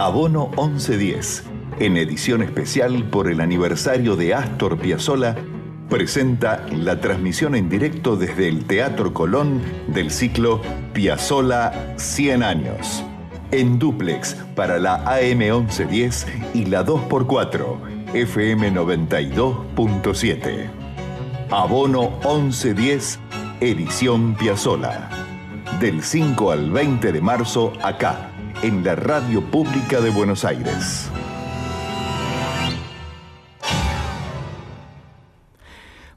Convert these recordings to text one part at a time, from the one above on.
Abono 1110, en edición especial por el aniversario de Astor Piazzolla, presenta la transmisión en directo desde el Teatro Colón del ciclo Piazzolla 100 años. En duplex para la AM 1110 y la 2x4 FM 92.7. Abono 1110, edición Piazzolla. Del 5 al 20 de marzo acá en la Radio Pública de Buenos Aires.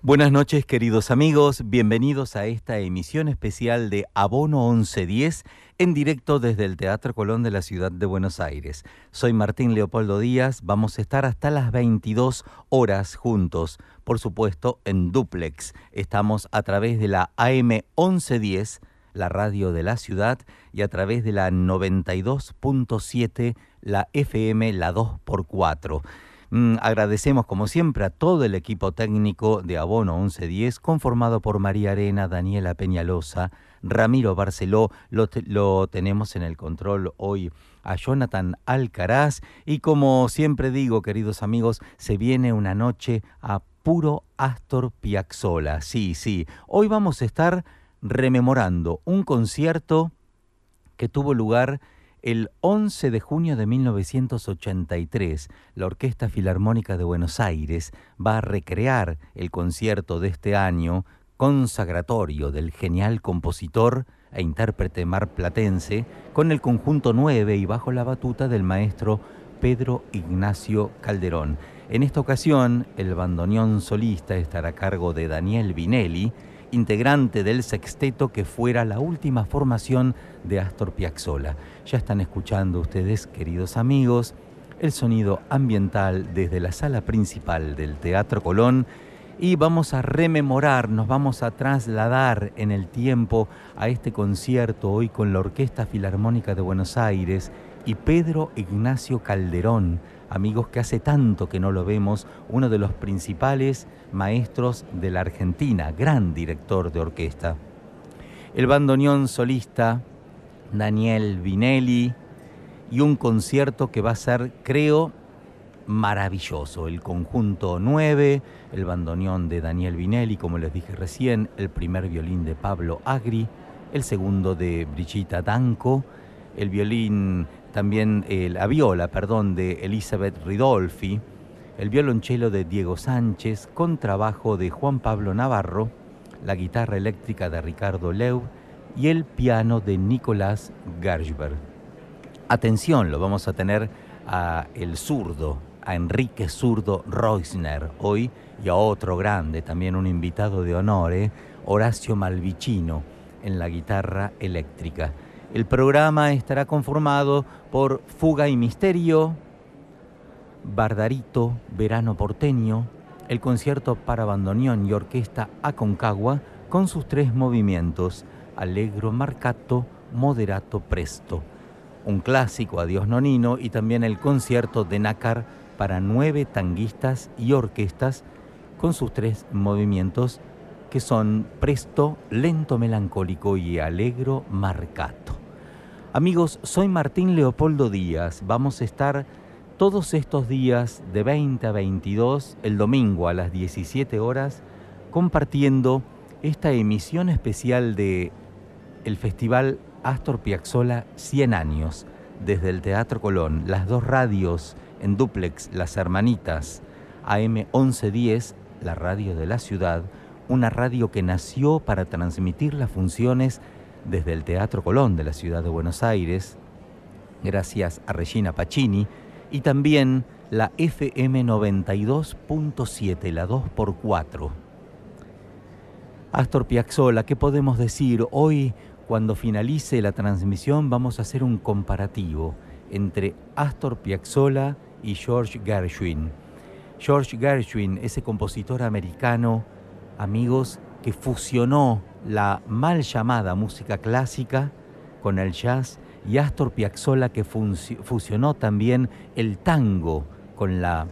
Buenas noches queridos amigos, bienvenidos a esta emisión especial de Abono 1110 en directo desde el Teatro Colón de la Ciudad de Buenos Aires. Soy Martín Leopoldo Díaz, vamos a estar hasta las 22 horas juntos, por supuesto en duplex. Estamos a través de la AM 1110 la radio de la ciudad, y a través de la 92.7, la FM, la 2x4. Mm, agradecemos como siempre a todo el equipo técnico de Abono 1110, conformado por María Arena, Daniela Peñalosa, Ramiro Barceló, lo, lo tenemos en el control hoy a Jonathan Alcaraz y como siempre digo, queridos amigos, se viene una noche a puro Astor Piazzolla. Sí, sí, hoy vamos a estar rememorando un concierto que tuvo lugar el 11 de junio de 1983. La Orquesta Filarmónica de Buenos Aires va a recrear el concierto de este año consagratorio del genial compositor e intérprete marplatense con el conjunto 9 y bajo la batuta del maestro Pedro Ignacio Calderón. En esta ocasión, el bandoneón solista estará a cargo de Daniel Vinelli, integrante del sexteto que fuera la última formación de Astor Piazzolla. Ya están escuchando ustedes, queridos amigos, el sonido ambiental desde la sala principal del Teatro Colón y vamos a rememorar, nos vamos a trasladar en el tiempo a este concierto hoy con la Orquesta Filarmónica de Buenos Aires y Pedro Ignacio Calderón, amigos que hace tanto que no lo vemos, uno de los principales maestros de la Argentina, gran director de orquesta. El bandoneón solista Daniel Vinelli y un concierto que va a ser, creo, maravilloso. El conjunto 9, el bandoneón de Daniel Vinelli, como les dije recién, el primer violín de Pablo Agri, el segundo de Brigitta Danco, el violín también eh, la viola, perdón, de Elizabeth Ridolfi, el violonchelo de Diego Sánchez, con trabajo de Juan Pablo Navarro, la guitarra eléctrica de Ricardo Leu y el piano de Nicolás Gershberg. Atención, lo vamos a tener a el zurdo, a Enrique Zurdo Reusner hoy y a otro grande, también un invitado de honor, ¿eh? Horacio Malvicino en la guitarra eléctrica. El programa estará conformado por Fuga y Misterio, Bardarito, Verano Porteño, el concierto para bandoneón y orquesta Aconcagua con sus tres movimientos, Allegro Marcato, Moderato Presto, un clásico Adiós Nonino y también el concierto de Nácar para nueve tanguistas y orquestas con sus tres movimientos que son Presto, Lento Melancólico y Allegro Marcato. Amigos, soy Martín Leopoldo Díaz. Vamos a estar todos estos días de 20 a 22, el domingo a las 17 horas, compartiendo esta emisión especial de el Festival Astor Piazzolla 100 años, desde el Teatro Colón, las dos radios en duplex, las hermanitas, AM 1110, la radio de la ciudad, una radio que nació para transmitir las funciones desde el Teatro Colón de la ciudad de Buenos Aires, gracias a Regina Pacini, y también la FM 92.7, la 2x4. Astor Piazzolla, ¿qué podemos decir? Hoy, cuando finalice la transmisión, vamos a hacer un comparativo entre Astor Piazzolla y George Gershwin. George Gershwin, ese compositor americano, amigos, que fusionó la mal llamada música clásica con el jazz y Astor Piazzolla que fusionó también el tango con la,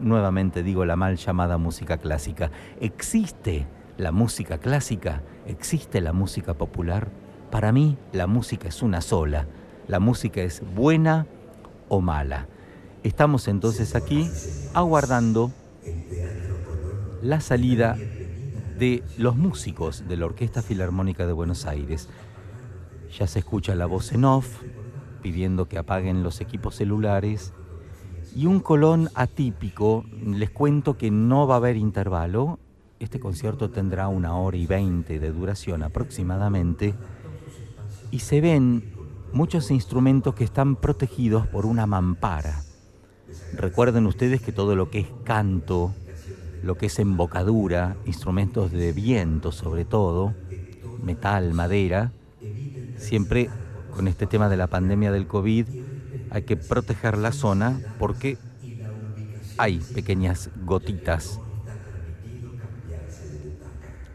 nuevamente digo, la mal llamada música clásica. ¿Existe la música clásica? ¿Existe la música popular? Para mí la música es una sola. La música es buena o mala. Estamos entonces aquí aguardando la salida de los músicos de la Orquesta Filarmónica de Buenos Aires. Ya se escucha la voz en off pidiendo que apaguen los equipos celulares y un colón atípico. Les cuento que no va a haber intervalo. Este concierto tendrá una hora y veinte de duración aproximadamente y se ven muchos instrumentos que están protegidos por una mampara. Recuerden ustedes que todo lo que es canto, lo que es embocadura, instrumentos de viento sobre todo, metal, madera, siempre con este tema de la pandemia del COVID hay que proteger la zona porque hay pequeñas gotitas,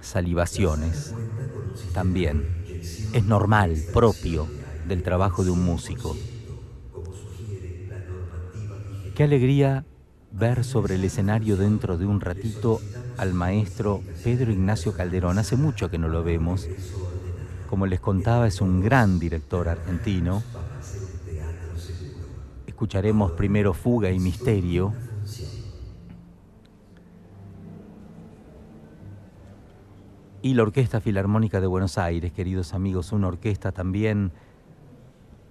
salivaciones también. Es normal, propio del trabajo de un músico. Qué alegría ver sobre el escenario dentro de un ratito al maestro Pedro Ignacio Calderón. Hace mucho que no lo vemos. Como les contaba, es un gran director argentino. Escucharemos primero Fuga y Misterio. Y la Orquesta Filarmónica de Buenos Aires, queridos amigos, una orquesta también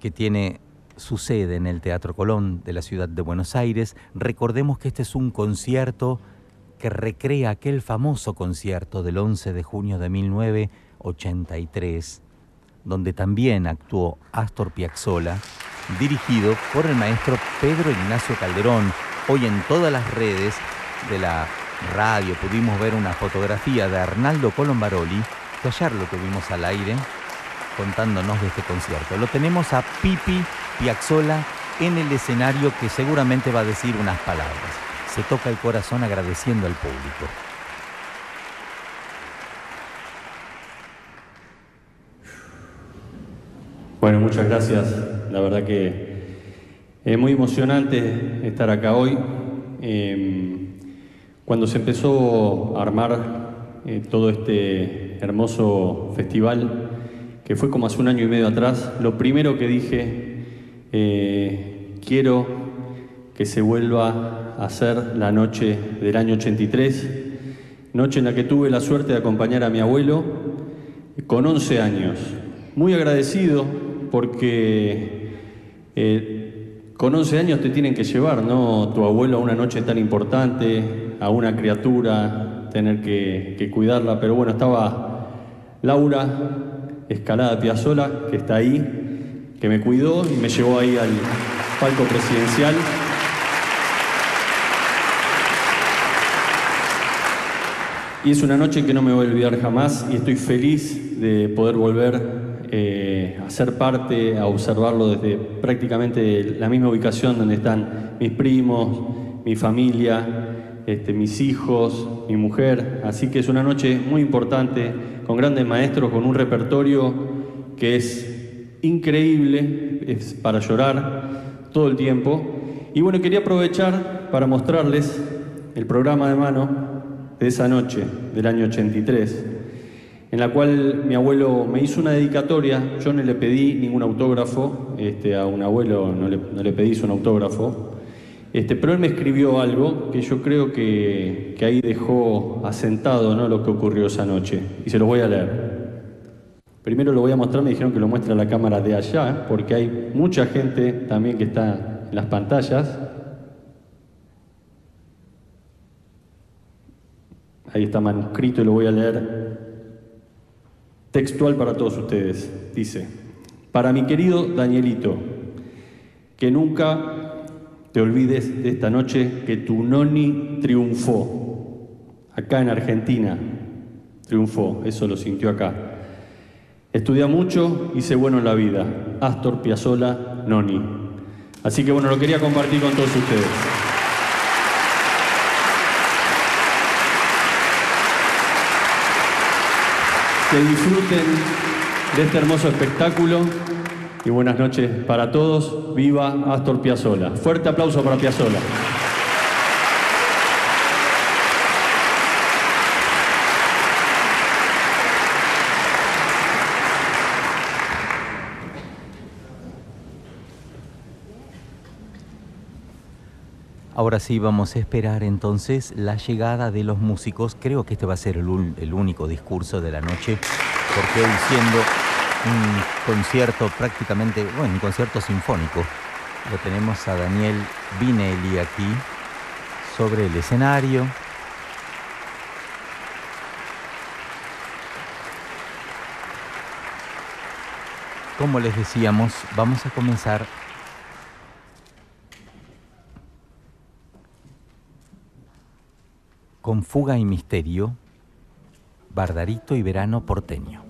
que tiene sucede en el Teatro Colón de la ciudad de Buenos Aires. Recordemos que este es un concierto que recrea aquel famoso concierto del 11 de junio de 1983, donde también actuó Astor Piazzolla, dirigido por el maestro Pedro Ignacio Calderón. Hoy en todas las redes de la radio pudimos ver una fotografía de Arnaldo Colombaroli, que ayer lo tuvimos al aire contándonos de este concierto. Lo tenemos a Pipi Piazzola en el escenario que seguramente va a decir unas palabras. Se toca el corazón agradeciendo al público. Bueno, muchas gracias. La verdad que es muy emocionante estar acá hoy. Em, cuando se empezó a armar eh, todo este hermoso festival, que fue como hace un año y medio atrás, lo primero que dije, eh, quiero que se vuelva a hacer la noche del año 83, noche en la que tuve la suerte de acompañar a mi abuelo con 11 años. Muy agradecido porque eh, con 11 años te tienen que llevar, ¿no? Tu abuelo a una noche tan importante, a una criatura, tener que, que cuidarla, pero bueno, estaba Laura, Escalada Piazzola, que está ahí, que me cuidó y me llevó ahí al palco presidencial. Y es una noche que no me voy a olvidar jamás y estoy feliz de poder volver eh, a ser parte, a observarlo desde prácticamente la misma ubicación donde están mis primos, mi familia, este, mis hijos, mi mujer. Así que es una noche muy importante con grandes maestros, con un repertorio que es increíble, es para llorar todo el tiempo. Y bueno, quería aprovechar para mostrarles el programa de mano de esa noche del año 83, en la cual mi abuelo me hizo una dedicatoria, yo no le pedí ningún autógrafo, este, a un abuelo no le, pedí un autógrafo, este, pero él me escribió algo que yo creo que, ahí dejó asentado ¿no? lo que ocurrió esa noche. Y se lo voy a leer. Primero lo voy a mostrar, me dijeron que lo muestre a la cámara de allá, porque hay mucha gente también que está en las pantallas. Ahí está manuscrito y lo voy a leer textual para todos ustedes. Dice, para mi querido Danielito, que nunca te olvides de esta noche que tu noni triunfó. Acá en Argentina triunfó, eso lo sintió acá. Estudia mucho y sé bueno en la vida. Astor Piazzolla, noni. Así que bueno, lo quería compartir con todos ustedes. Que disfruten de este hermoso espectáculo y buenas noches para todos. Viva Astor Piazzolla. Fuerte aplauso para Piazzolla. Ahora sí vamos a esperar entonces la llegada de los músicos. Creo que este va a ser el, único discurso de la noche, porque hoy siendo un concierto prácticamente, bueno, un concierto sinfónico, lo tenemos a Daniel Vinelli aquí sobre el escenario. Como les decíamos, vamos a comenzar con Fuga y Misterio, Bardarito y Verano Porteño.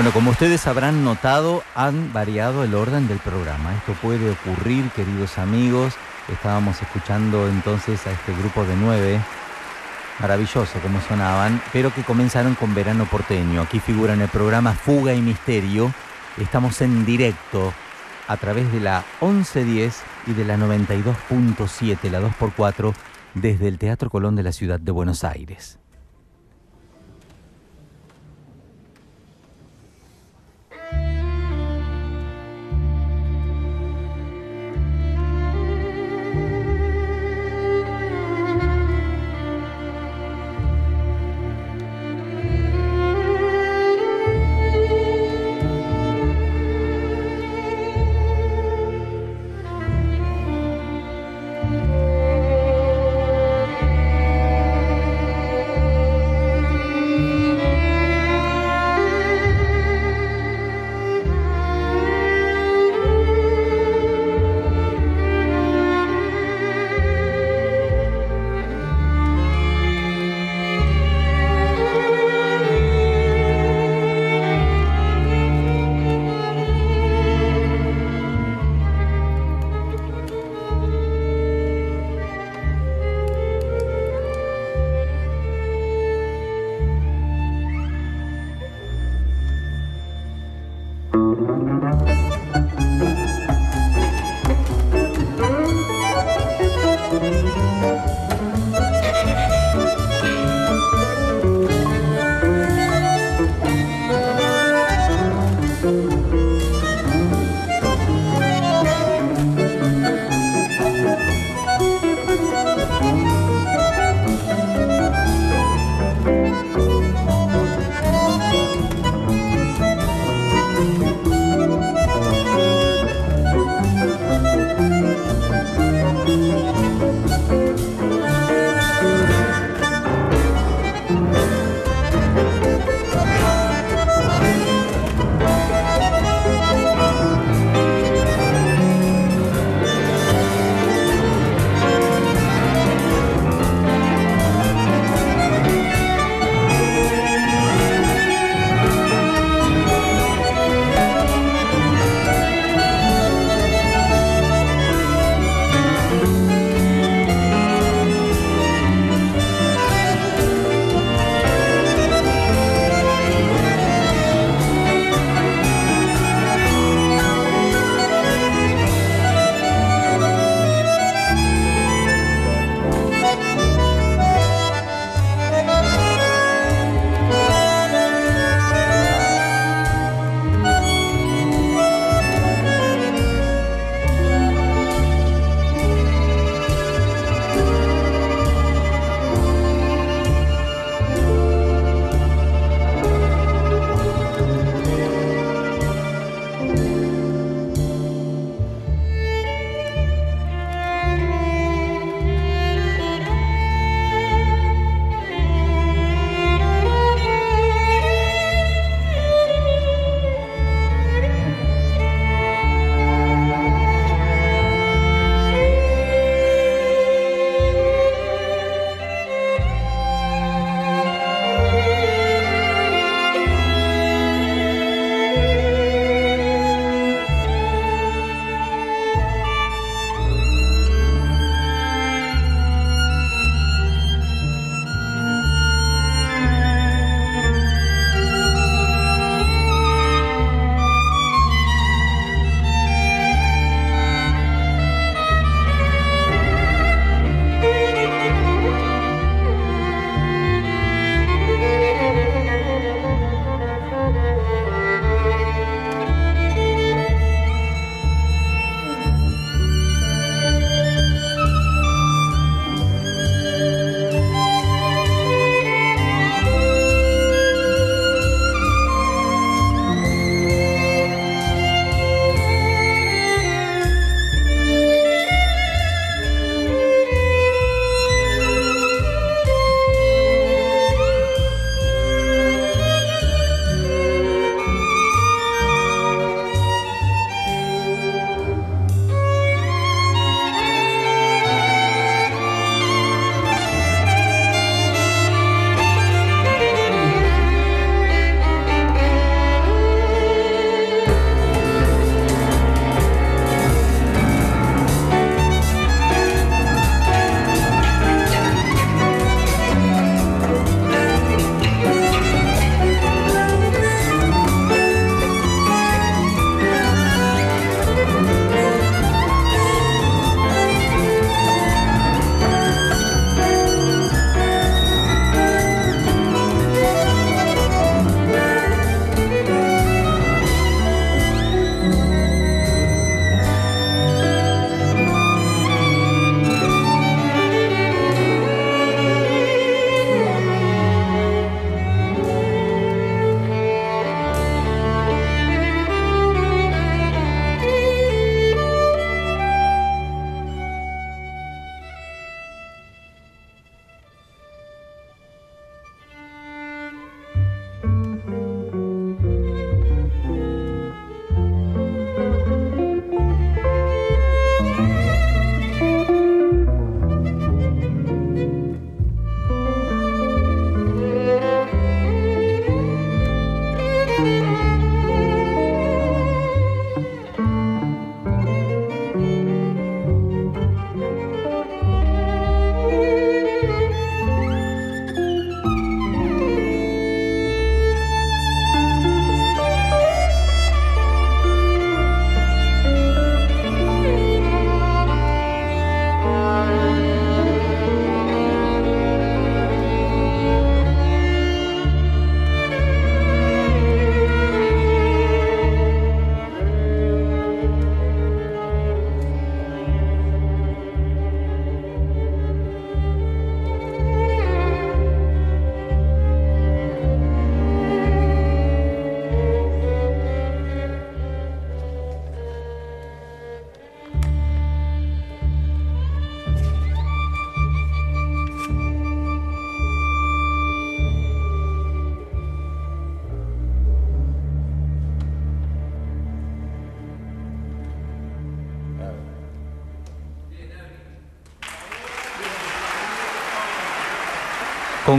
Bueno, como ustedes habrán notado, han variado el orden del programa. Esto puede ocurrir, queridos amigos. Estábamos escuchando entonces a este grupo de nueve, maravilloso como sonaban, pero que comenzaron con Verano Porteño. Aquí figura en el programa Fuga y Misterio. Estamos en directo a través de la 1110 y de la 92.7, la 2x4, desde el Teatro Colón de la ciudad de Buenos Aires.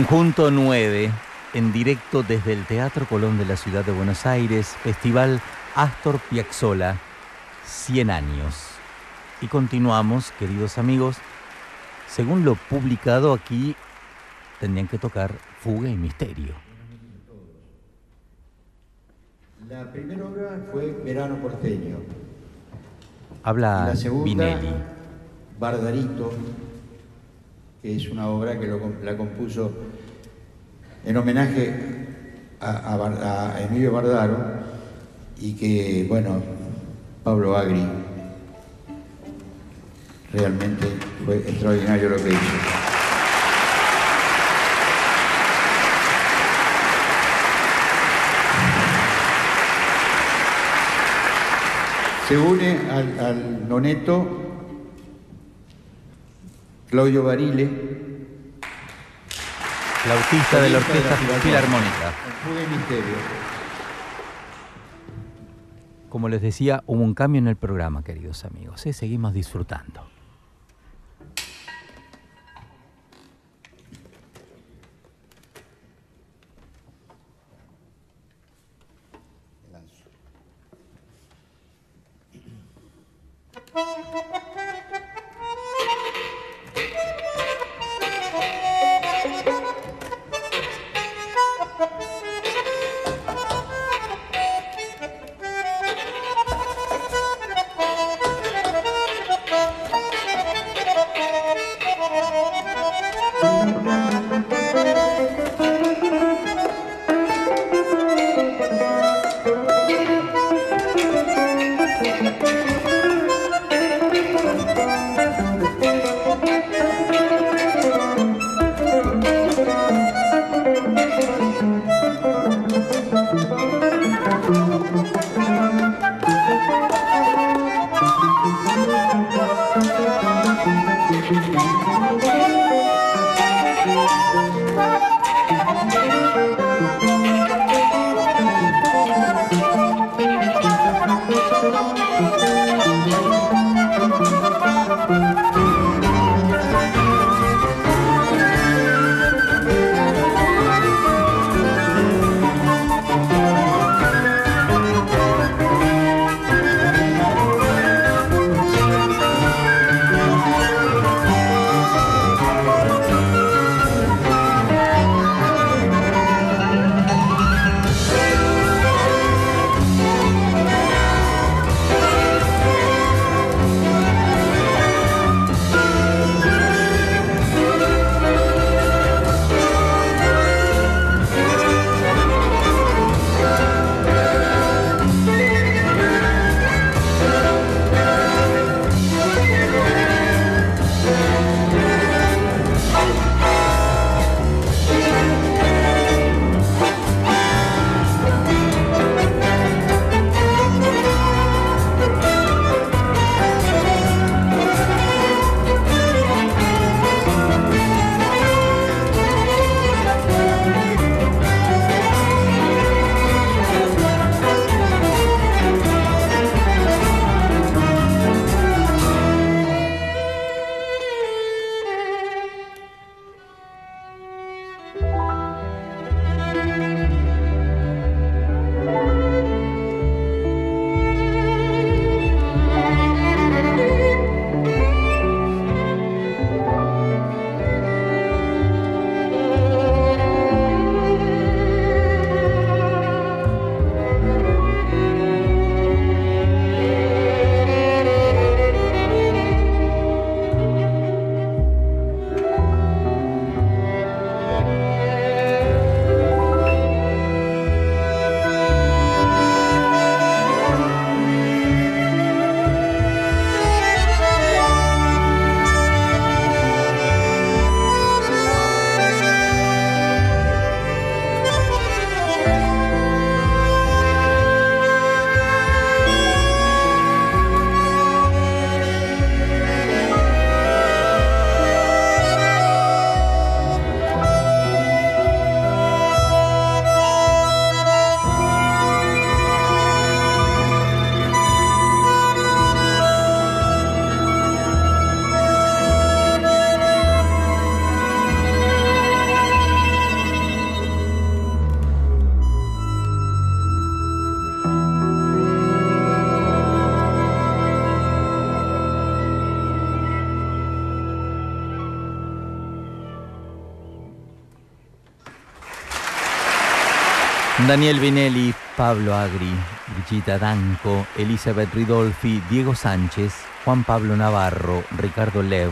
Conjunto 9, en directo desde el Teatro Colón de la Ciudad de Buenos Aires, Festival Astor Piazzolla, 100 años. Y continuamos, queridos amigos, según lo publicado aquí, tendrían que tocar Fuga y Misterio. La primera obra fue Verano Porteño. Habla la segunda, Vinelli. Bardarito, que es una obra que lo- la compuso en homenaje a, Emilio Bardaro y que, bueno, Pablo Agri realmente fue extraordinario lo que hizo. Se une al noneto Claudio Barile, Flautista de la Orquesta Filarmónica. Como les decía, hubo un cambio en el programa, queridos amigos. ¿eh? Seguimos disfrutando. Thank you. Daniel Vinelli, Pablo Agri, Brigitta Danco, Elizabeth Ridolfi, Diego Sánchez, Juan Pablo Navarro, Ricardo Lev,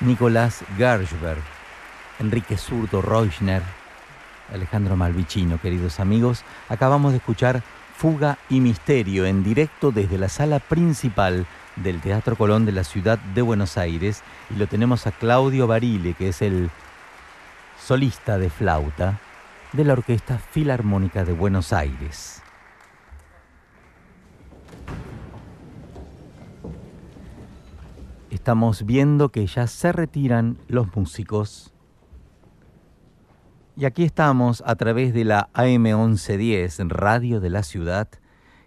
Nicolás Gershberg, Enrique Zurdo Reuschner, Alejandro Malvicino, queridos amigos. Acabamos de escuchar Fuga y Misterio en directo desde la sala principal del Teatro Colón de la ciudad de Buenos Aires y lo tenemos a Claudio Barile, que es el solista de flauta de la Orquesta Filarmónica de Buenos Aires. Estamos viendo que ya se retiran los músicos. Y aquí estamos a través de la AM 1110, Radio de la Ciudad,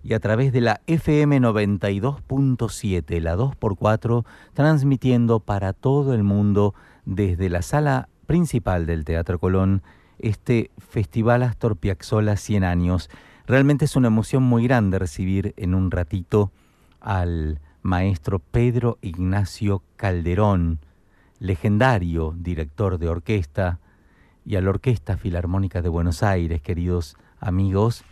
y a través de la FM 92.7, la 2x4, transmitiendo para todo el mundo desde la sala principal del Teatro Colón este Festival Astor Piazzolla 100 años. Realmente es una emoción muy grande recibir en un ratito al maestro Pedro Ignacio Calderón, legendario director de orquesta, y a la Orquesta Filarmónica de Buenos Aires, queridos amigos,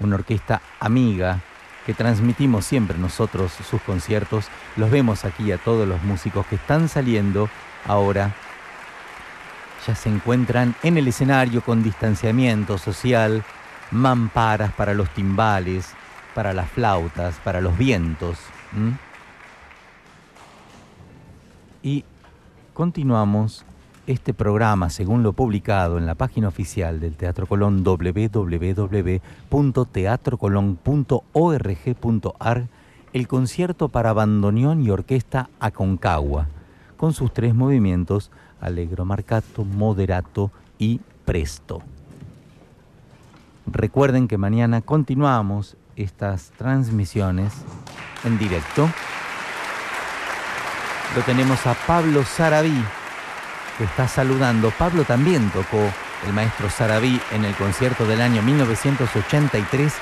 una orquesta amiga que transmitimos siempre nosotros sus conciertos. Los vemos aquí a todos los músicos que están saliendo ahora. Se encuentran en el escenario con distanciamiento social, mamparas para los timbales, para las flautas, para los vientos. Y continuamos este programa, según lo publicado en la página oficial del Teatro Colón, www.teatrocolón.org.ar, el concierto para bandoneón y orquesta Aconcagua, con sus tres movimientos, alegro marcato, moderato y presto. Recuerden que mañana continuamos estas transmisiones en directo. Lo tenemos a Pablo Saraví, que está saludando. Pablo también tocó el maestro Sarabí en el concierto del año 1983.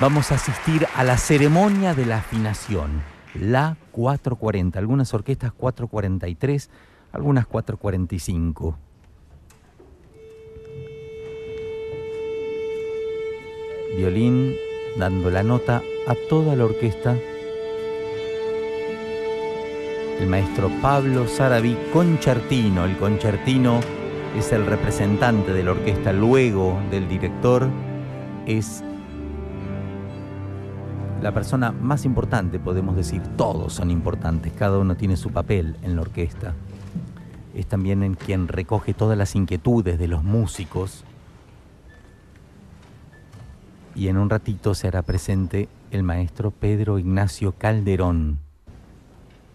Vamos a asistir a la ceremonia de la afinación, la 440. Algunas orquestas 443, algunas 445. Violín dando la nota a toda la orquesta el maestro Pablo Saraví Concertino. El concertino es el representante de la orquesta luego del director, es la persona más importante, podemos decir, todos son importantes, cada uno tiene su papel en la orquesta. Es también en quien recoge todas las inquietudes de los músicos. Y en un ratito se hará presente el maestro Pedro Ignacio Calderón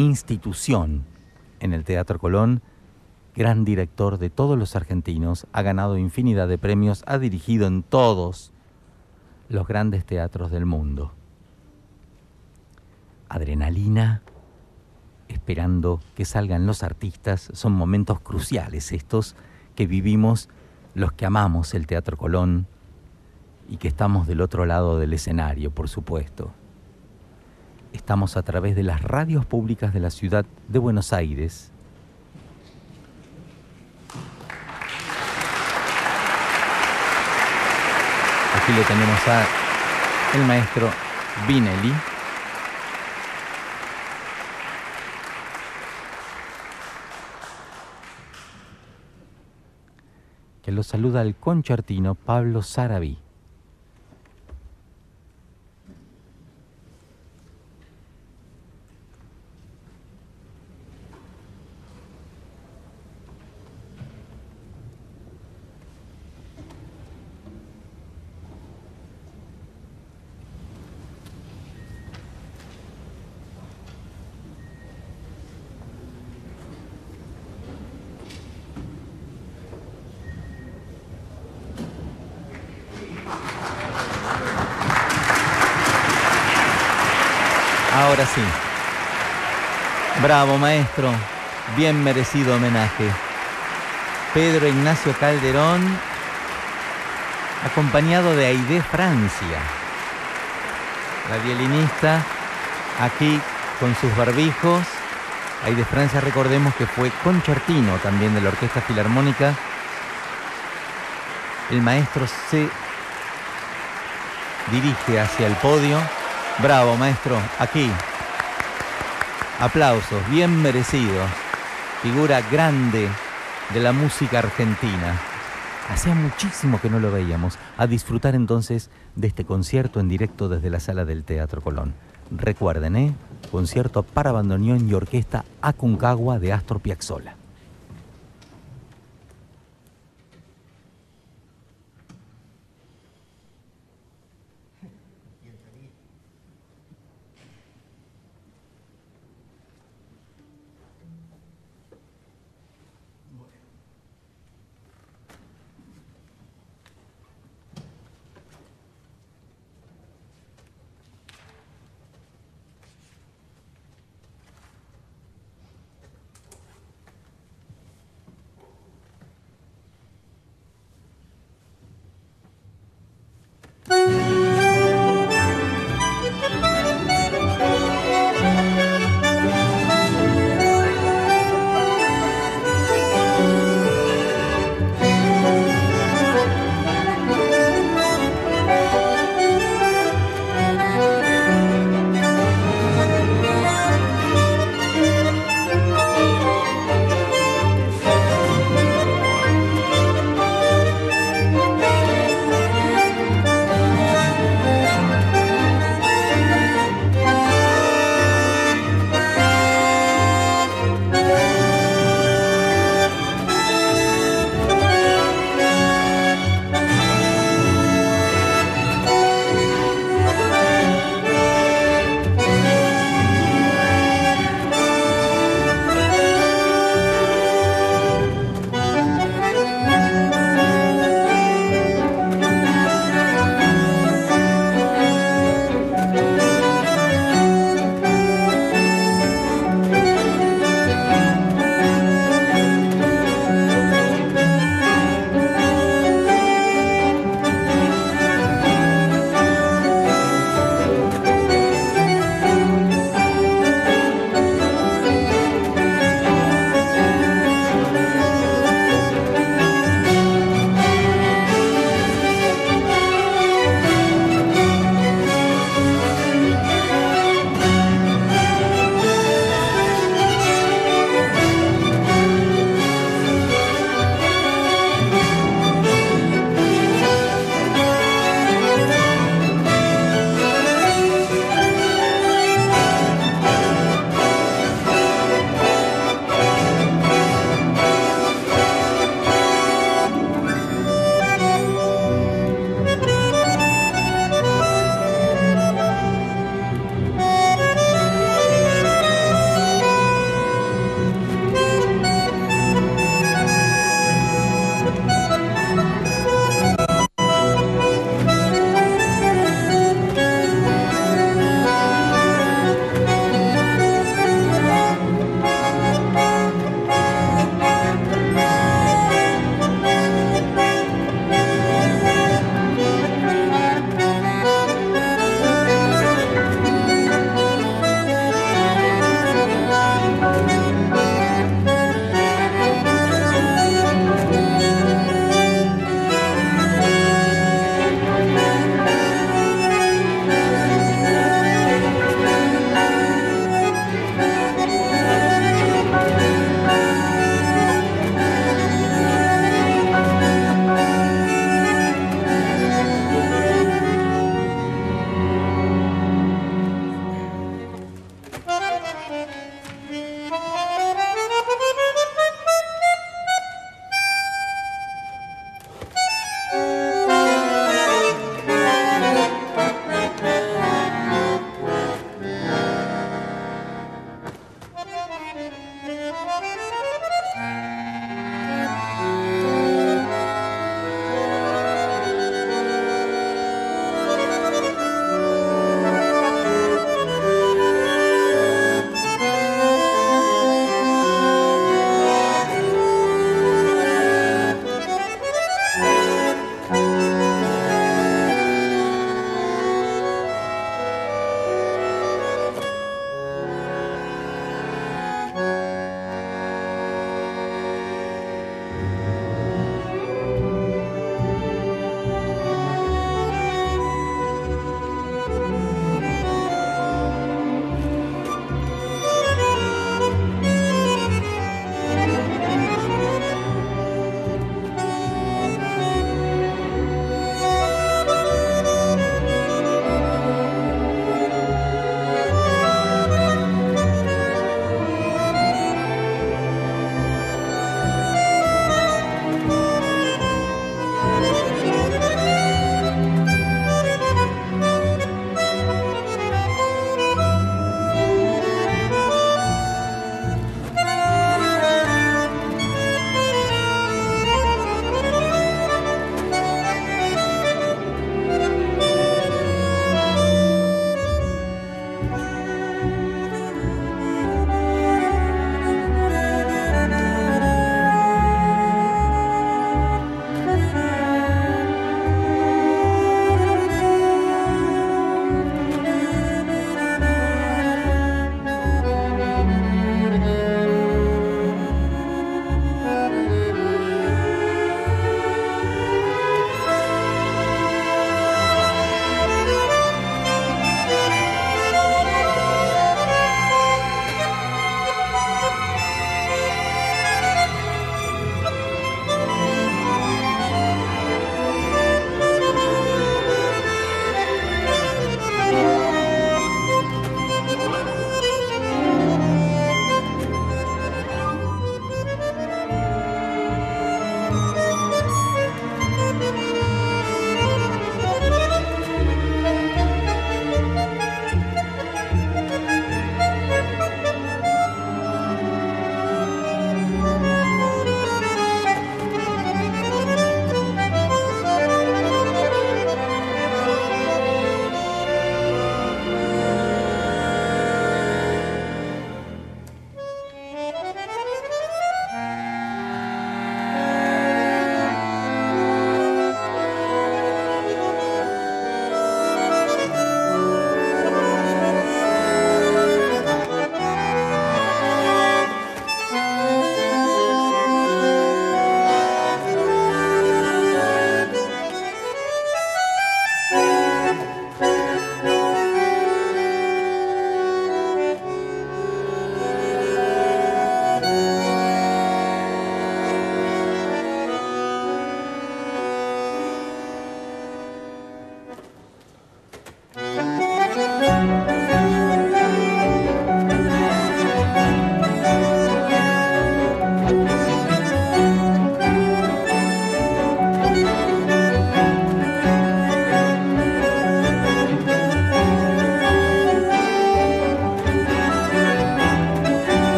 institución en el Teatro Colón, gran director de todos los argentinos, ha ganado infinidad de premios, ha dirigido en todos los grandes teatros del mundo. Adrenalina, esperando que salgan los artistas, son momentos cruciales estos que vivimos los que amamos el Teatro Colón y que estamos del otro lado del escenario, por supuesto. Estamos a través de las radios públicas de la ciudad de Buenos Aires. Aquí lo tenemos a el maestro Vinelli. Que lo saluda el concertino Pablo Saraví. sí. Bravo, maestro. Bien merecido homenaje. Pedro Ignacio Calderón, acompañado de Aide Francia, la violinista, aquí con sus barbijos. Aide Francia, recordemos que fue concertino también de la Orquesta Filarmónica. El maestro C. dirige hacia el podio. Bravo, maestro, aquí. Aplausos, bien merecidos. Figura grande de la música argentina. Hacía muchísimo que no lo veíamos. A disfrutar entonces de este concierto en directo desde la sala del Teatro Colón. Recuerden, ¿eh? Concierto para bandoneón y orquesta Aconcagua de Astor Piazzolla.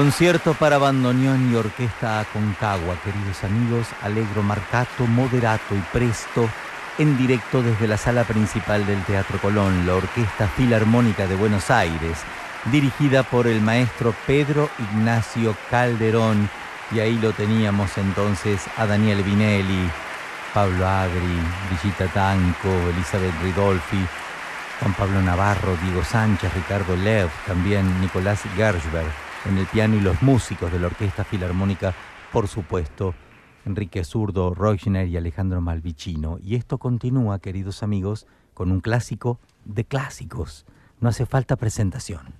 Concierto para bandoneón y orquesta Aconcagua, queridos amigos, alegro marcato, moderato y presto, en directo desde la sala principal del Teatro Colón, la Orquesta Filarmónica de Buenos Aires, dirigida por el maestro Pedro Ignacio Calderón, y ahí lo teníamos entonces a Daniel Vinelli, Pablo Agri, Brigitta Tanco, Elizabeth Ridolfi, Juan Pablo Navarro, Diego Sánchez, Ricardo Lev, también Nicolás Gershberg en el piano y los músicos de la Orquesta Filarmónica, por supuesto, Enrique Zurdo, Rochner y Alejandro Malvicino. Y esto continúa, queridos amigos, con un clásico de clásicos. No hace falta presentación.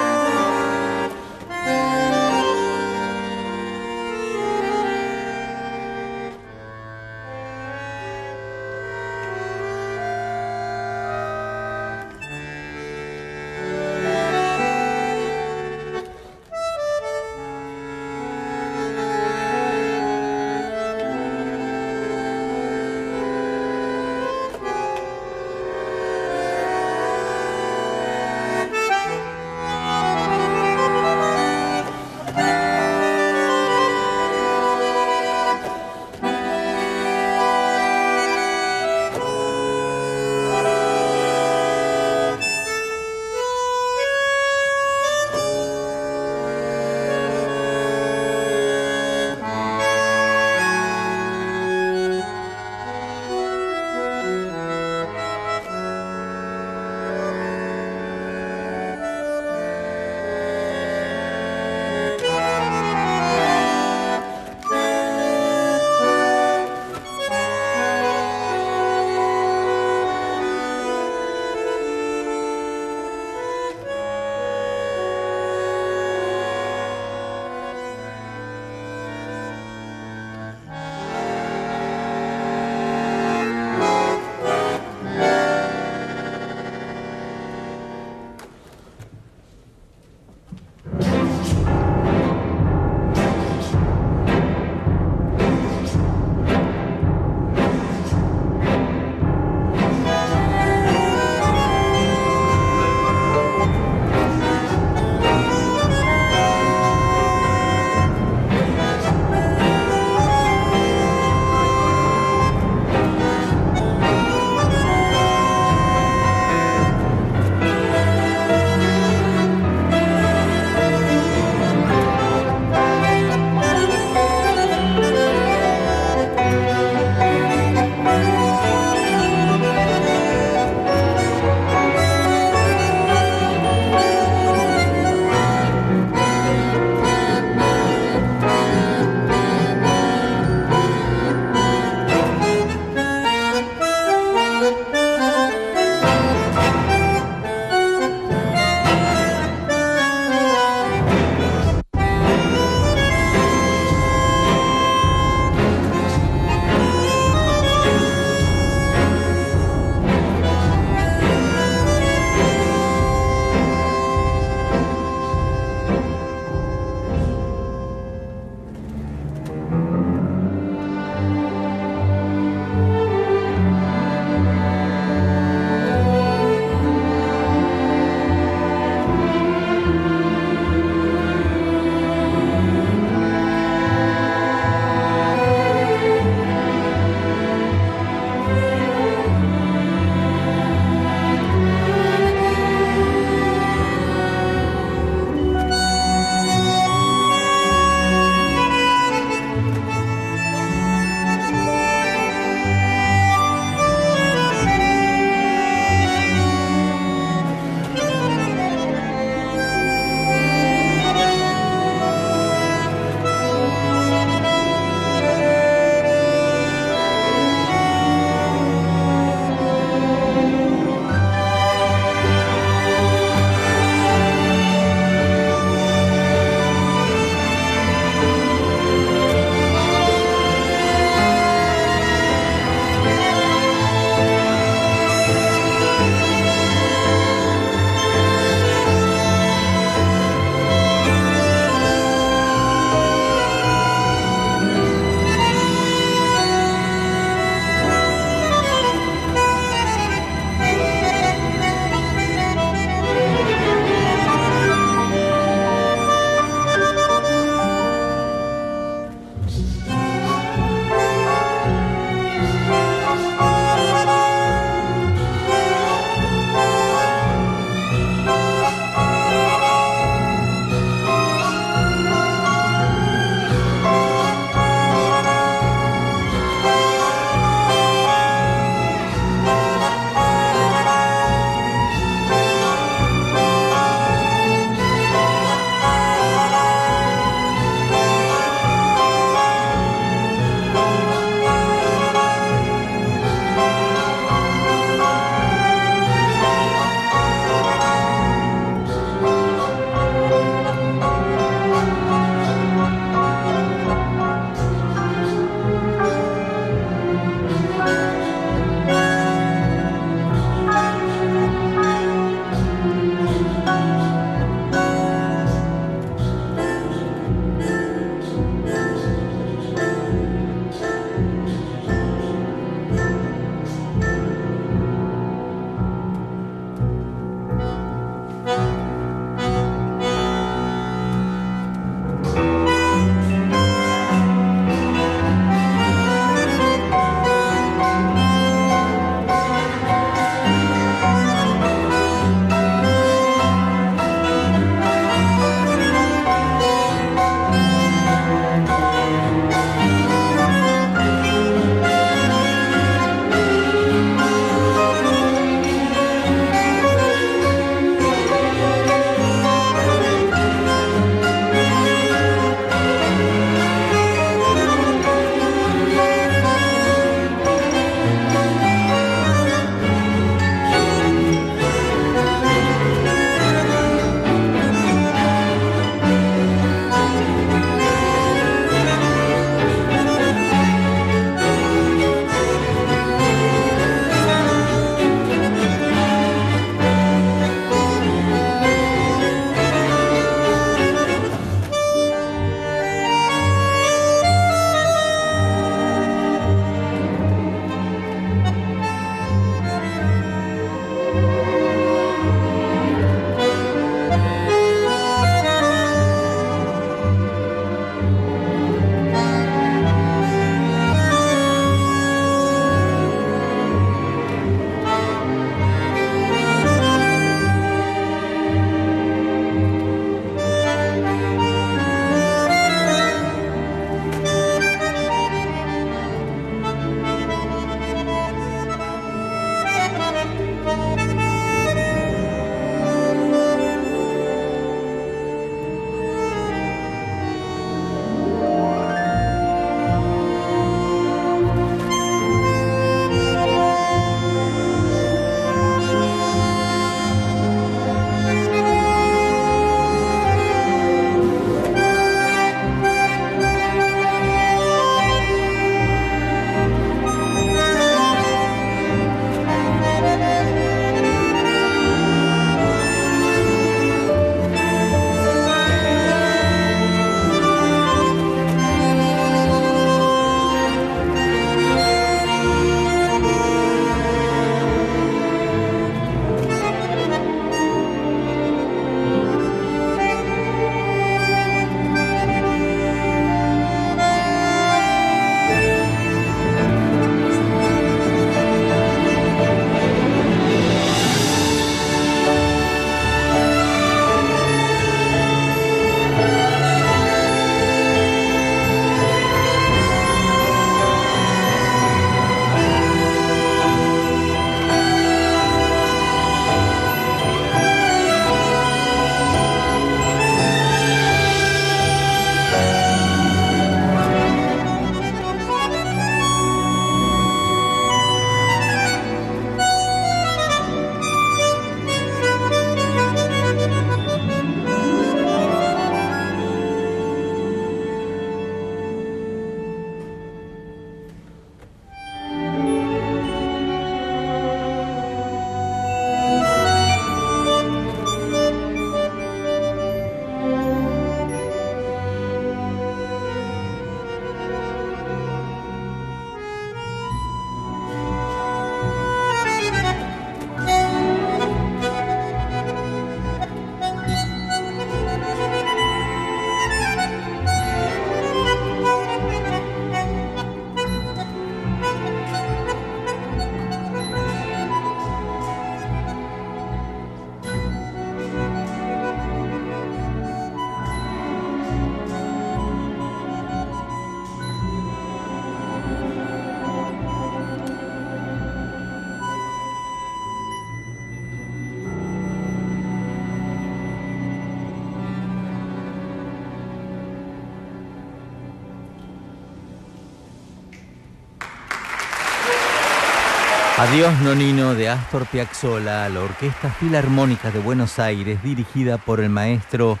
Adiós Nonino de Astor Piazzolla, la Orquesta Filarmónica de Buenos Aires, dirigida por el maestro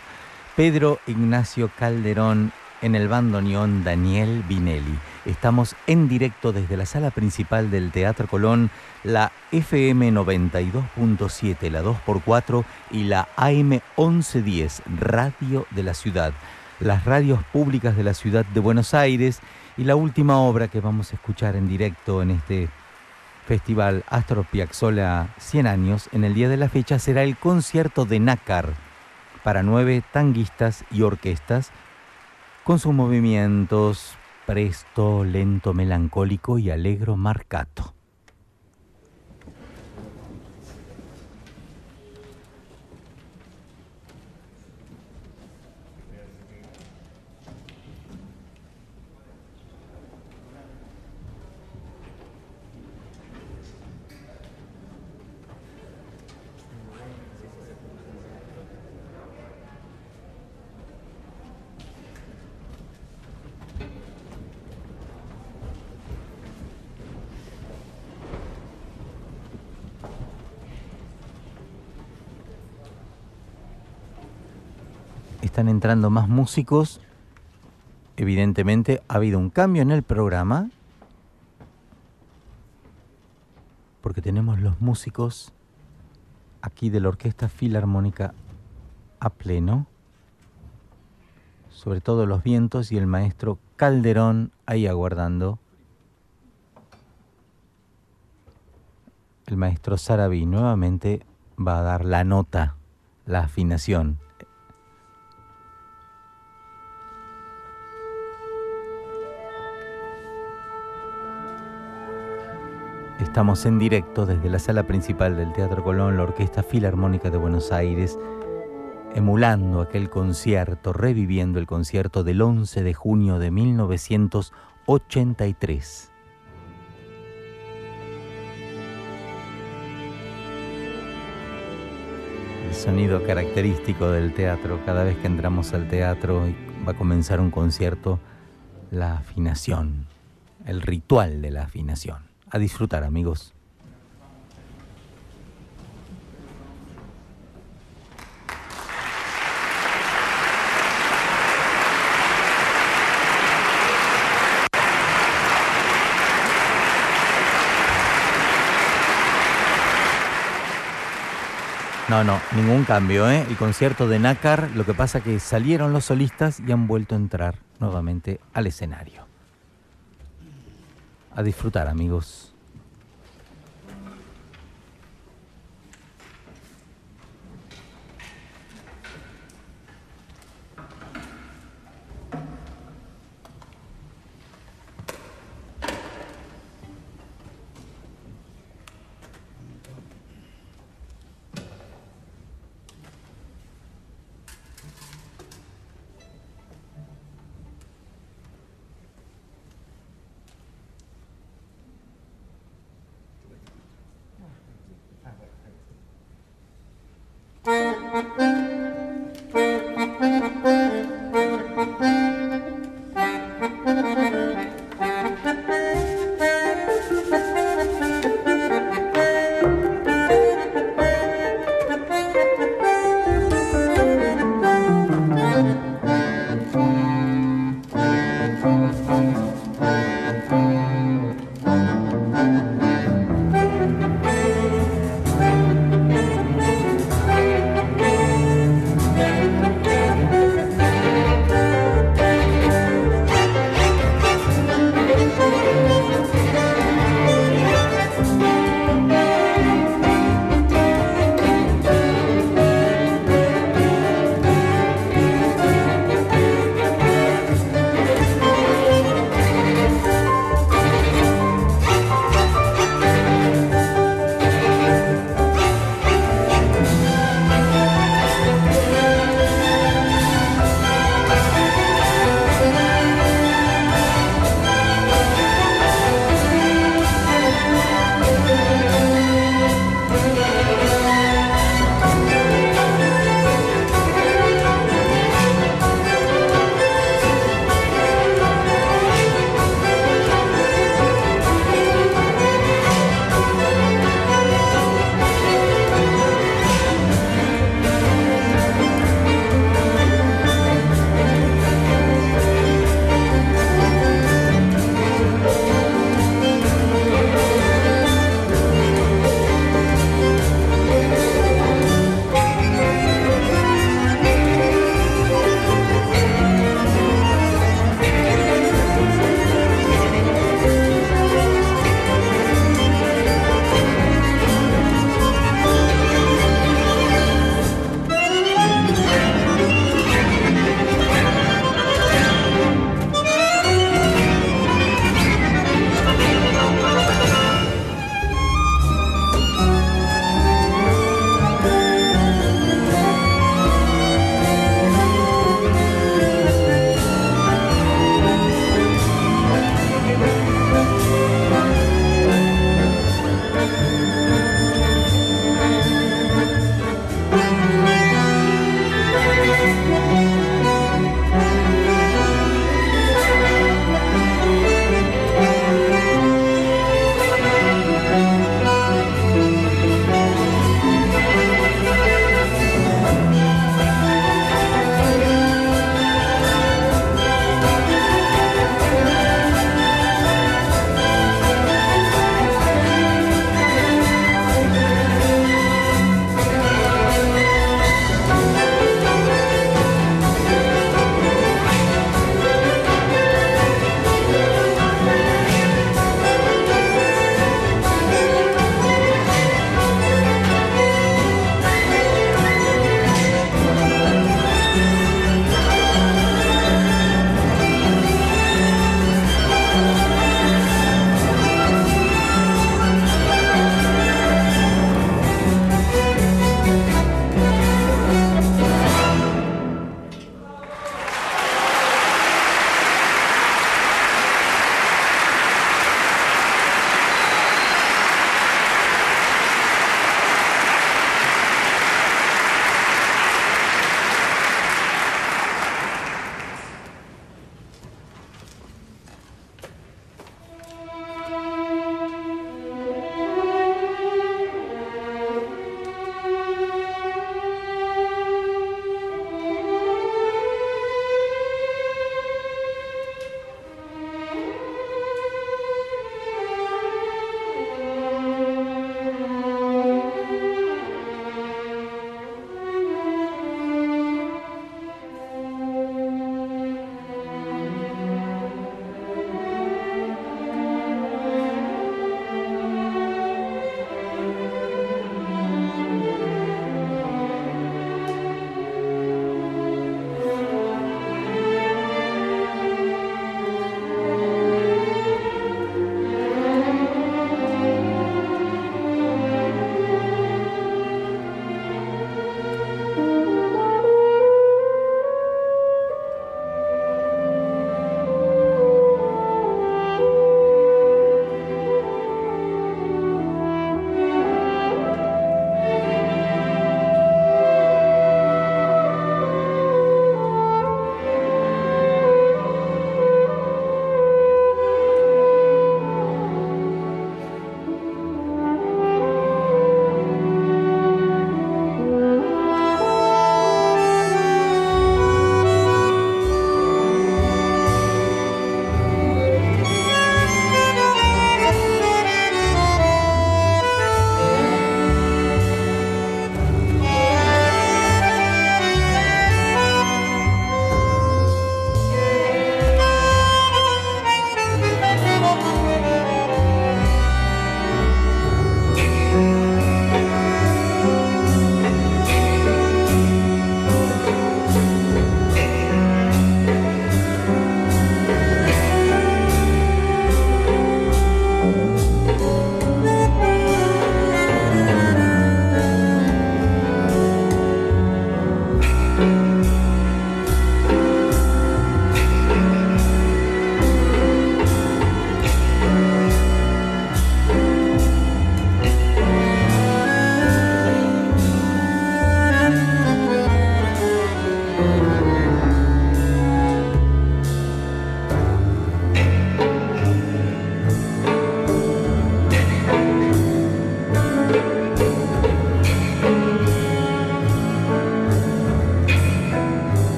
Pedro Ignacio Calderón en el bandoneón Daniel Vinelli. Estamos en directo desde la sala principal del Teatro Colón, la FM 92.7, la 2x4 y la AM 1110, Radio de la Ciudad, las radios públicas de la ciudad de Buenos Aires y la última obra que vamos a escuchar en directo en este Festival Astro Piazzolla 100 años, en el día de la fecha será el concierto de Nácar para nueve tanguistas y orquestas con sus movimientos presto, lento, melancólico y alegro marcato. Están entrando más músicos. Evidentemente ha habido un cambio en el programa. Porque tenemos los músicos aquí de la Orquesta Filarmónica a pleno. Sobre todo los vientos y el maestro Calderón ahí aguardando. El maestro Sarabí nuevamente va a dar la nota, la afinación. Estamos en directo desde la sala principal del Teatro Colón, la Orquesta Filarmónica de Buenos Aires, emulando aquel concierto, reviviendo el concierto del 11 de junio de 1983. El sonido característico del teatro, cada vez que entramos al teatro y va a comenzar un concierto, la afinación, el ritual de la afinación a disfrutar, amigos. No, no, ningún cambio, ¿eh? El concierto de Nácar, lo que pasa que salieron los solistas y han vuelto a entrar nuevamente al escenario a disfrutar, amigos.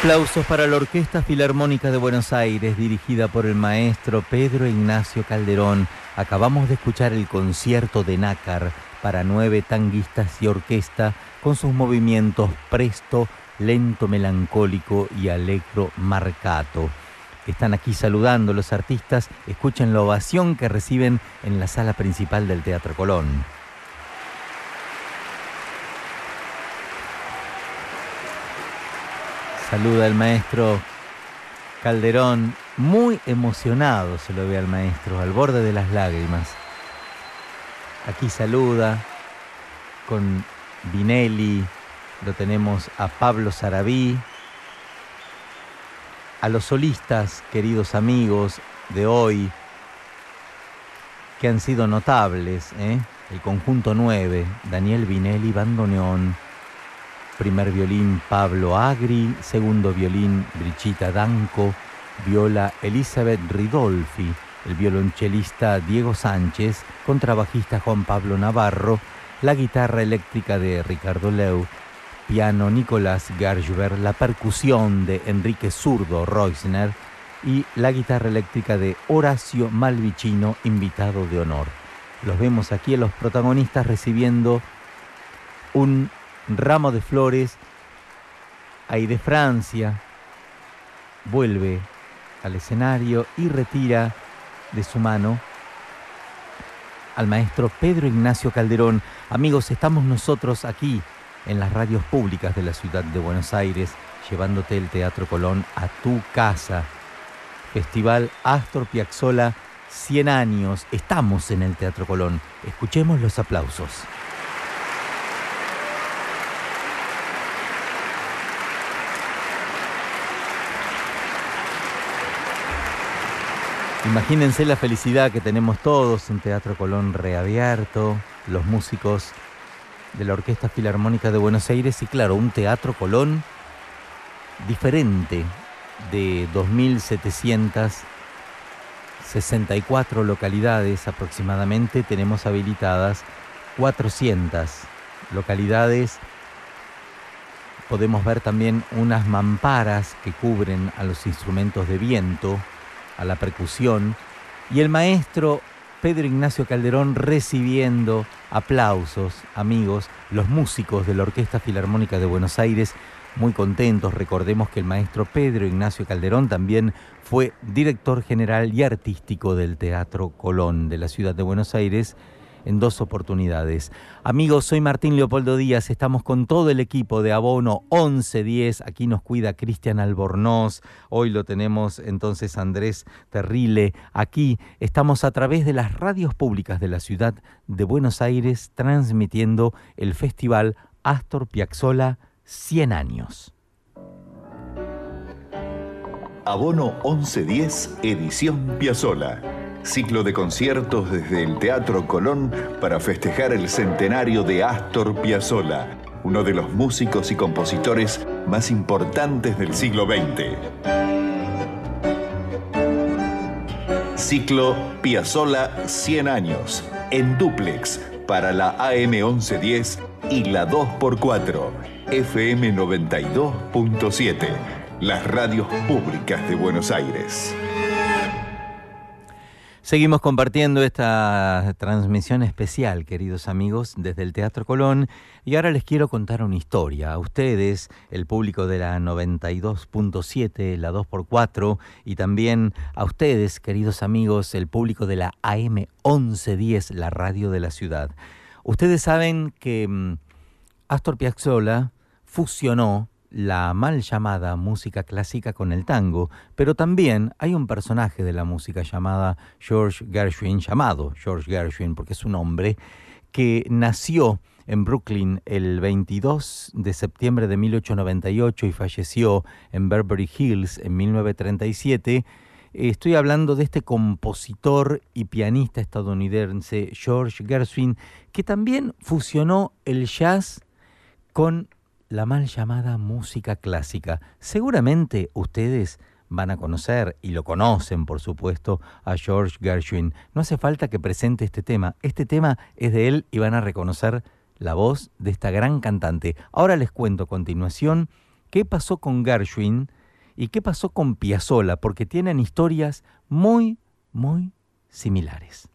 Aplausos para la Orquesta Filarmónica de Buenos Aires, dirigida por el maestro Pedro Ignacio Calderón. Acabamos de escuchar el concierto de Nácar para nueve tanguistas y orquesta con sus movimientos presto, lento melancólico y alegro marcato. Están aquí saludando los artistas, escuchen la ovación que reciben en la sala principal del Teatro Colón. Saluda el maestro Calderón, muy emocionado se lo ve al maestro, al borde de las lágrimas. Aquí saluda con Vinelli, lo tenemos a Pablo Sarabí, a los solistas, queridos amigos de hoy, que han sido notables, ¿eh? el conjunto 9, Daniel Vinelli, bandoneón, primer violín Pablo Agri, segundo violín Brichita Danco, viola Elizabeth Ridolfi, el violonchelista Diego Sánchez, contrabajista Juan Pablo Navarro, la guitarra eléctrica de Ricardo Leu, piano Nicolás Garjuber, la percusión de Enrique Zurdo Reusner y la guitarra eléctrica de Horacio Malvicino, invitado de honor. Los vemos aquí a los protagonistas recibiendo un ramo de flores, ahí de Francia, vuelve al escenario y retira de su mano al maestro Pedro Ignacio Calderón. Amigos, estamos nosotros aquí en las radios públicas de la ciudad de Buenos Aires, llevándote el Teatro Colón a tu casa. Festival Astor Piazzolla, 100 años. Estamos en el Teatro Colón. Escuchemos los aplausos. Imagínense la felicidad que tenemos todos, un Teatro Colón reabierto, los músicos de la Orquesta Filarmónica de Buenos Aires y claro, un Teatro Colón diferente de 2.764 localidades aproximadamente, tenemos habilitadas 400 localidades. Podemos ver también unas mamparas que cubren a los instrumentos de viento a la percusión, y el maestro Pedro Ignacio Calderón recibiendo aplausos, amigos, los músicos de la Orquesta Filarmónica de Buenos Aires, muy contentos. Recordemos que el maestro Pedro Ignacio Calderón también fue director general y artístico del Teatro Colón de la ciudad de Buenos Aires en dos oportunidades. Amigos, soy Martín Leopoldo Díaz, estamos con todo el equipo de Abono 1110, aquí nos cuida Cristian Albornoz, hoy lo tenemos entonces Andrés Terrile, aquí estamos a través de las radios públicas de la ciudad de Buenos Aires transmitiendo el festival Astor Piazzolla 100 años. Abono 1110, edición Piazzolla Ciclo de conciertos desde el Teatro Colón para festejar el centenario de Astor Piazzolla, uno de los músicos y compositores más importantes del siglo XX. Ciclo Piazzolla 100 años, en duplex para la AM 1110 y la 2x4, FM 92.7, las radios públicas de Buenos Aires. Seguimos compartiendo esta transmisión especial, queridos amigos, desde el Teatro Colón. Y ahora les quiero contar una historia. A ustedes, el público de la 92.7, la 2x4, y también a ustedes, queridos amigos, el público de la AM 1110, la radio de la ciudad. Ustedes saben que mm, Astor Piazzolla fusionó la mal llamada música clásica con el tango, pero también hay un personaje de la música llamada George Gershwin, llamado George Gershwin porque es un hombre, que nació en Brooklyn el 22 de septiembre de 1898 y falleció en Beverly Hills en 1937. Estoy hablando de este compositor y pianista estadounidense George Gershwin, que también fusionó el jazz con la mal llamada música clásica. Seguramente ustedes van a conocer, y lo conocen por supuesto, a George Gershwin. No hace falta que presente este tema. Este tema es de él y van a reconocer la voz de esta gran cantante. Ahora les cuento a continuación qué pasó con Gershwin y qué pasó con Piazzolla, porque tienen historias muy, muy similares.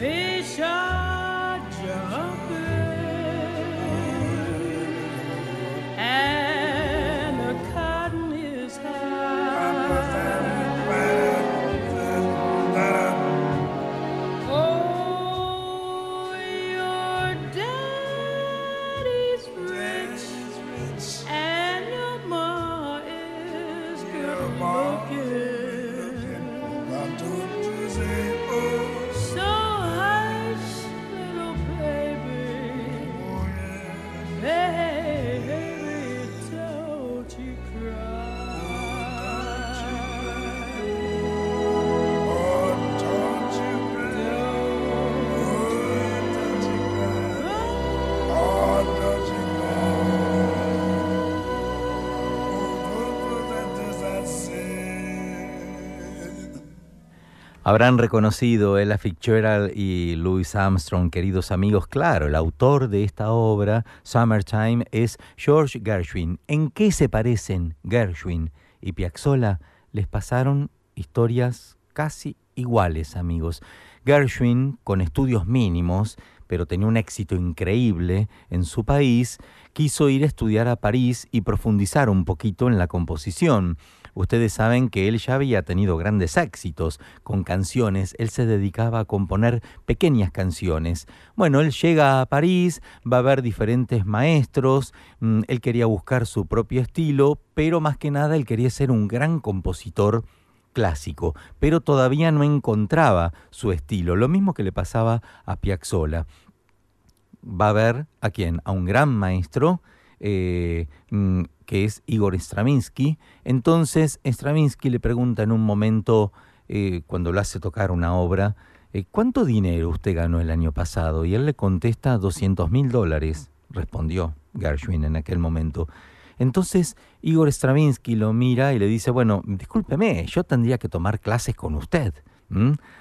Fecha Habrán reconocido Ella Fitzgerald y Louis Armstrong, queridos amigos. Claro, el autor de esta obra, Summertime, es George Gershwin. ¿En qué se parecen Gershwin y Piazzolla? Les pasaron historias casi iguales, amigos. Gershwin, con estudios mínimos, pero tenía un éxito increíble en su país, quiso ir a estudiar a París y profundizar un poquito en la composición. Ustedes saben que él ya había tenido grandes éxitos con canciones, él se dedicaba a componer pequeñas canciones. Bueno, él llega a París, va a ver diferentes maestros, mm, él quería buscar su propio estilo, pero más que nada él quería ser un gran compositor clásico, pero todavía no encontraba su estilo, lo mismo que le pasaba a Piazzolla. Va a ver a quién, a un gran maestro, eh, mm, que es Igor Stravinsky. Entonces Stravinsky le pregunta en un momento, eh, cuando lo hace tocar una obra, eh, ¿cuánto dinero usted ganó el año pasado? Y él le contesta 200 mil dólares, respondió Gershwin en aquel momento. Entonces Igor Stravinsky lo mira y le dice, bueno, discúlpeme, yo tendría que tomar clases con usted.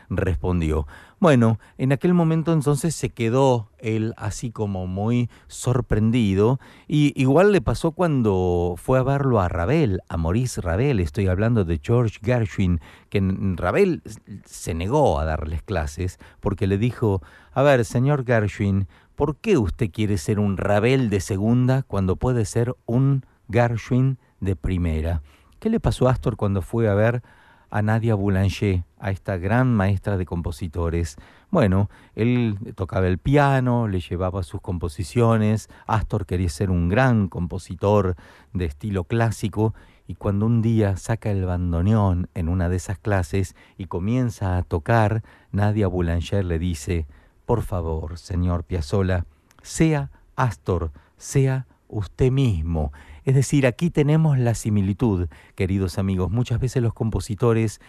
Respondió. Bueno, en aquel momento entonces se quedó él así como muy sorprendido y igual le pasó cuando fue a verlo a Ravel, a Maurice Ravel, estoy hablando de George Gershwin, que Ravel se negó a darles clases porque le dijo, a ver, señor Gershwin, ¿por qué usted quiere ser un Ravel de segunda cuando puede ser un Gershwin de primera? ¿Qué le pasó a Astor cuando fue a ver a Nadia Boulanger, a esta gran maestra de compositores. Bueno, él tocaba el piano, le llevaba sus composiciones, Astor quería ser un gran compositor de estilo clásico y cuando un día saca el bandoneón en una de esas clases y comienza a tocar, Nadia Boulanger le dice, por favor, señor Piazzolla, sea Astor, sea usted mismo. Es decir, aquí tenemos la similitud, queridos amigos. Muchas veces los compositores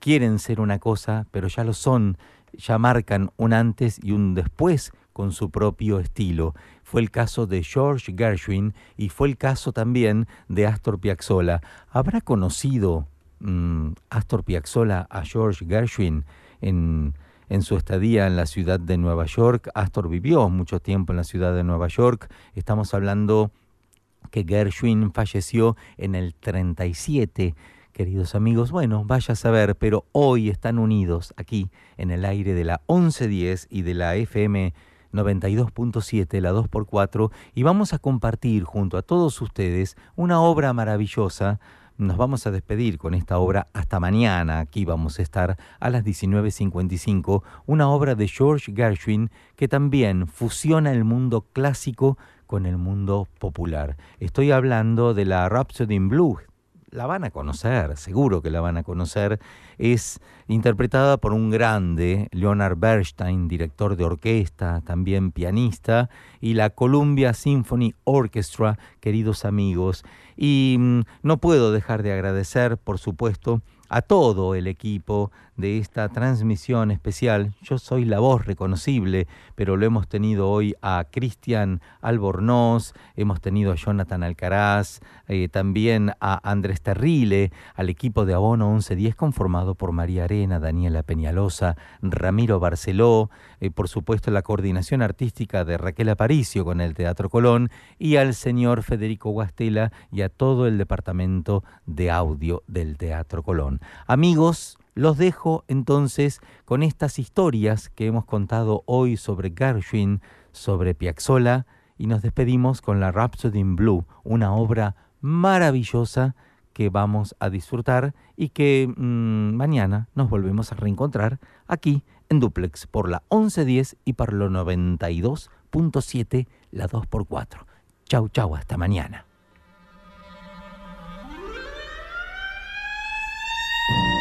quieren ser una cosa, pero ya lo son, ya marcan un antes y un después con su propio estilo. Fue el caso de George Gershwin y fue el caso también de Astor Piazzolla. ¿Habrá conocido mm, Astor Piazzolla a George Gershwin en, en su estadía en la ciudad de Nueva York? Astor vivió mucho tiempo en la ciudad de Nueva York. Estamos hablando que Gershwin falleció en el 37. Queridos amigos, bueno, vaya a saber, pero hoy están unidos aquí en el aire de la 1110 y de la FM 92.7, la 2x4, y vamos a compartir junto a todos ustedes una obra maravillosa. Nos vamos a despedir con esta obra hasta mañana. Aquí vamos a estar a las 19.55. Una obra de George Gershwin que también fusiona el mundo clásico con el mundo popular. Estoy hablando de la Rhapsody in Blue. La van a conocer, seguro que la van a conocer. Es interpretada por un grande, Leonard Bernstein, director de orquesta, también pianista, y la Columbia Symphony Orchestra, queridos amigos. Y mm, no puedo dejar de agradecer, por supuesto, a todo el equipo de esta transmisión especial. Yo soy la voz reconocible, pero lo hemos tenido hoy a Cristian Albornoz, hemos tenido a Jonathan Alcaraz, eh, también a Andrés Terrile, al equipo de Abono 1110 conformado por María Arena, Daniela Peñalosa, Ramiro Barceló, eh, por supuesto la coordinación artística de Raquel Aparicio con el Teatro Colón y al señor Federico Guastela y a todo el departamento de audio del Teatro Colón. Amigos, los dejo entonces con estas historias que hemos contado hoy sobre Gershwin, sobre Piazzolla y nos despedimos con la Rhapsody in Blue, una obra maravillosa que vamos a disfrutar y que mm, mañana nos volvemos a reencontrar aquí en Duplex por la 1110 y por la 92.7, la 2x4. Chau, chau, hasta mañana. you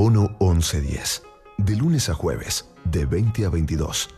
Abono 1110. De lunes a jueves, de 20 a 22